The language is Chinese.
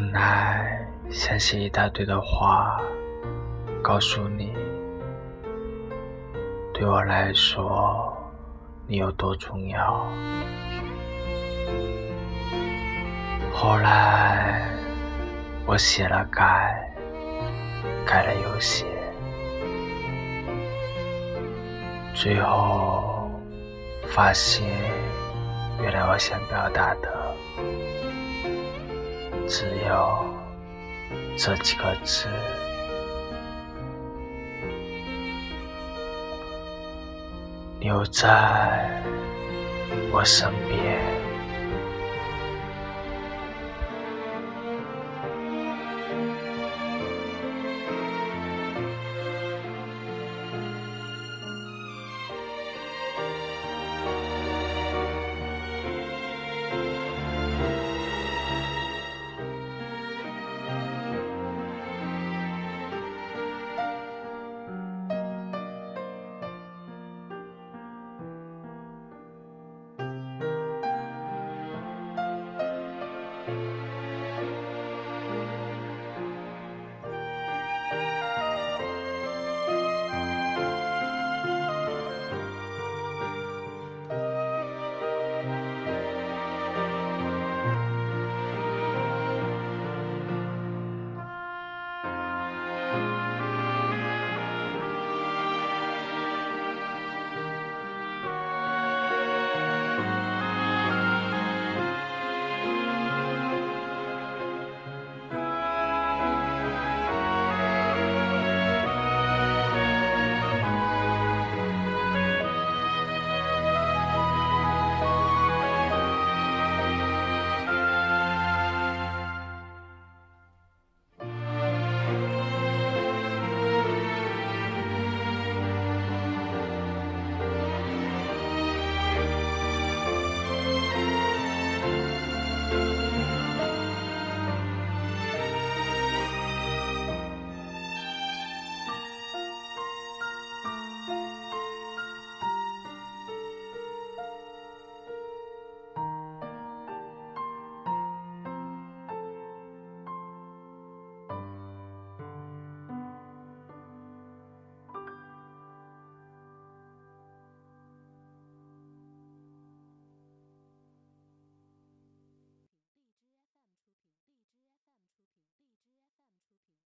本来想写一大堆的话，告诉你，对我来说你有多重要。后来我写了改，改了又写，最后发现，原来我想表达的。只有这几个字，留在我身边。